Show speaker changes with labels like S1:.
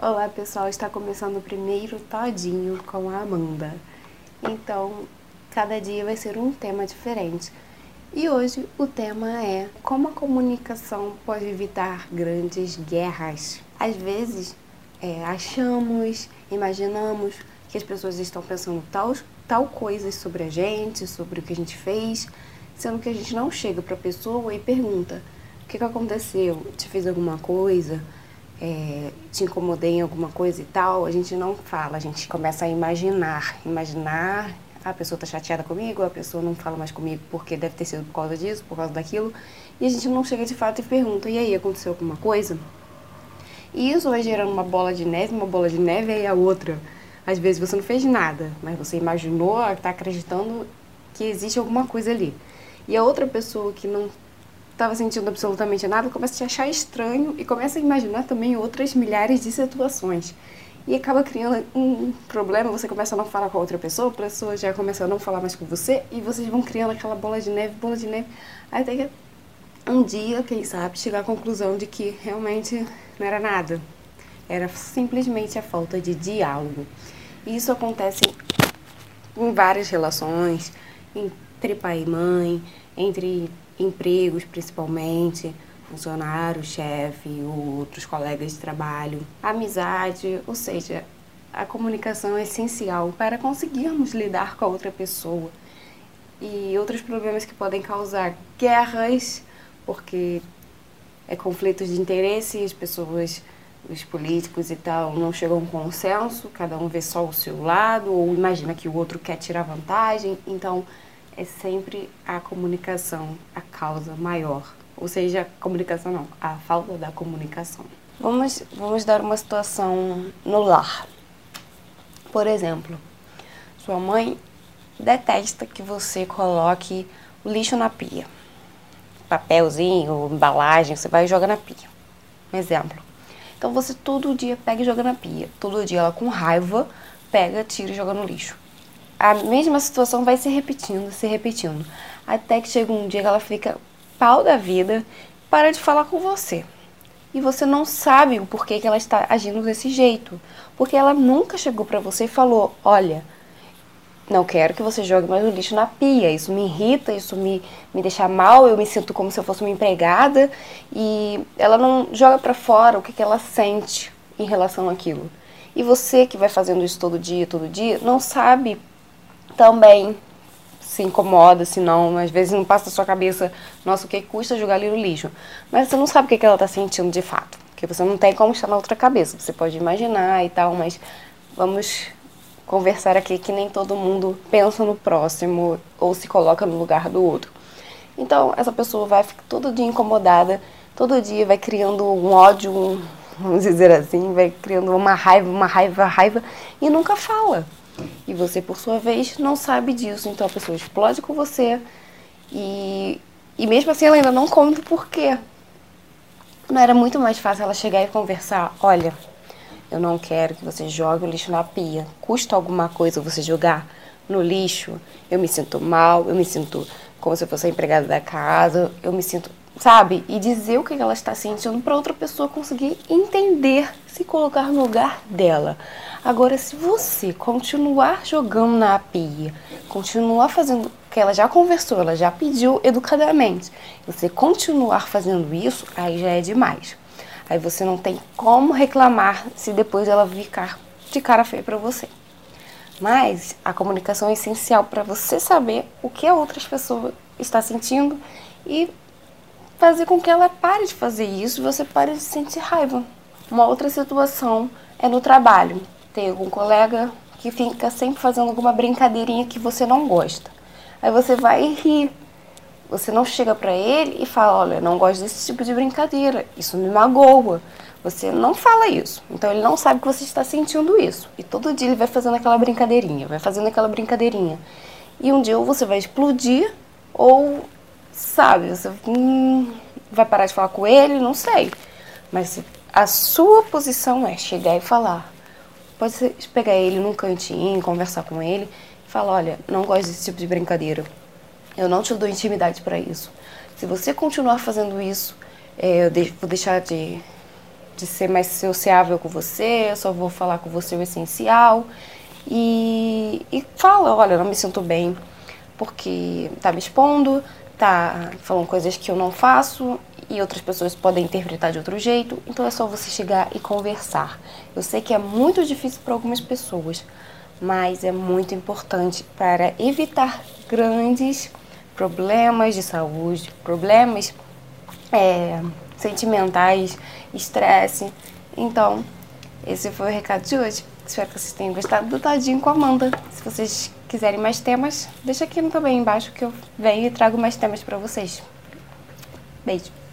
S1: Olá pessoal, está começando o primeiro todinho com a Amanda. Então, cada dia vai ser um tema diferente. E hoje o tema é como a comunicação pode evitar grandes guerras. Às vezes é, achamos, imaginamos que as pessoas estão pensando tal, tal coisas sobre a gente, sobre o que a gente fez, sendo que a gente não chega para a pessoa e pergunta: o que, que aconteceu? Te fez alguma coisa? É, te incomodei em alguma coisa e tal, a gente não fala, a gente começa a imaginar. Imaginar, a pessoa tá chateada comigo, a pessoa não fala mais comigo porque deve ter sido por causa disso, por causa daquilo, e a gente não chega de fato e pergunta, e aí, aconteceu alguma coisa? E isso vai gerando uma bola de neve, uma bola de neve e a outra. Às vezes você não fez nada, mas você imaginou, está acreditando que existe alguma coisa ali. E a outra pessoa que não estava sentindo absolutamente nada, começa a te achar estranho e começa a imaginar também outras milhares de situações. E acaba criando um problema, você começa a não falar com a outra pessoa, a pessoa já começa a não falar mais com você, e vocês vão criando aquela bola de neve, bola de neve, até que um dia, quem sabe, chegar à conclusão de que realmente não era nada. Era simplesmente a falta de diálogo. E isso acontece em várias relações, entre pai e mãe, entre empregos principalmente, funcionário, chefe, outros colegas de trabalho, amizade, ou seja, a comunicação é essencial para conseguirmos lidar com a outra pessoa. E outros problemas que podem causar guerras, porque é conflitos de interesse, as pessoas, os políticos e tal, não chegam a um consenso, cada um vê só o seu lado, ou imagina que o outro quer tirar vantagem, então é sempre a comunicação a causa maior. Ou seja, a comunicação não, a falta da comunicação. Vamos, vamos dar uma situação no lar. Por exemplo, sua mãe detesta que você coloque o lixo na pia. Papelzinho, embalagem, você vai e joga na pia. Um exemplo. Então você todo dia pega e joga na pia. Todo dia ela com raiva pega, tira e joga no lixo a mesma situação vai se repetindo, se repetindo. Até que chega um dia que ela fica pau da vida, para de falar com você. E você não sabe o porquê que ela está agindo desse jeito. Porque ela nunca chegou para você e falou: Olha, não quero que você jogue mais o lixo na pia. Isso me irrita, isso me, me deixa mal. Eu me sinto como se eu fosse uma empregada. E ela não joga para fora o que, que ela sente em relação àquilo. E você que vai fazendo isso todo dia, todo dia, não sabe também se incomoda, se não, às vezes não passa na sua cabeça, nossa, o que custa jogar ali no lixo? Mas você não sabe o que ela está sentindo de fato, porque você não tem como estar na outra cabeça, você pode imaginar e tal, mas vamos conversar aqui que nem todo mundo pensa no próximo ou se coloca no lugar do outro. Então, essa pessoa vai ficar todo dia incomodada, todo dia vai criando um ódio, um, vamos dizer assim, vai criando uma raiva, uma raiva, raiva e nunca fala. E você, por sua vez, não sabe disso. Então a pessoa explode com você e, e mesmo assim ela ainda não conta o porquê. Não era muito mais fácil ela chegar e conversar: olha, eu não quero que você jogue o lixo na pia. Custa alguma coisa você jogar no lixo? Eu me sinto mal, eu me sinto como se eu fosse a empregada da casa, eu me sinto, sabe? E dizer o que ela está sentindo para outra pessoa conseguir entender, se colocar no lugar dela. Agora, se você continuar jogando na pia, continuar fazendo o que ela já conversou, ela já pediu educadamente, você continuar fazendo isso, aí já é demais. Aí você não tem como reclamar se depois ela ficar de cara feia para você. Mas a comunicação é essencial para você saber o que a outra pessoa está sentindo e fazer com que ela pare de fazer isso e você pare de sentir raiva. Uma outra situação é no trabalho. Tem algum colega que fica sempre fazendo alguma brincadeirinha que você não gosta. Aí você vai e ri. Você não chega para ele e fala: Olha, não gosto desse tipo de brincadeira, isso me magoa. Você não fala isso. Então ele não sabe que você está sentindo isso. E todo dia ele vai fazendo aquela brincadeirinha, vai fazendo aquela brincadeirinha. E um dia ou você vai explodir, ou, sabe, você hum, vai parar de falar com ele, não sei. Mas a sua posição é chegar e falar: Pode pegar ele num cantinho, conversar com ele e falar: olha, não gosto desse tipo de brincadeira. Eu não te dou intimidade para isso. Se você continuar fazendo isso, é, eu vou deixar de de ser mais sociável com você, eu só vou falar com você o essencial. E, e fala, olha, não me sinto bem porque tá me expondo, tá falando coisas que eu não faço e outras pessoas podem interpretar de outro jeito. Então é só você chegar e conversar. Eu sei que é muito difícil para algumas pessoas, mas é muito importante para evitar grandes problemas de saúde, problemas é, sentimentais, estresse. Então, esse foi o recado de hoje. Espero que vocês tenham gostado do Tadinho com a Amanda. Se vocês quiserem mais temas, deixa aqui também embaixo que eu venho e trago mais temas para vocês. Beijo!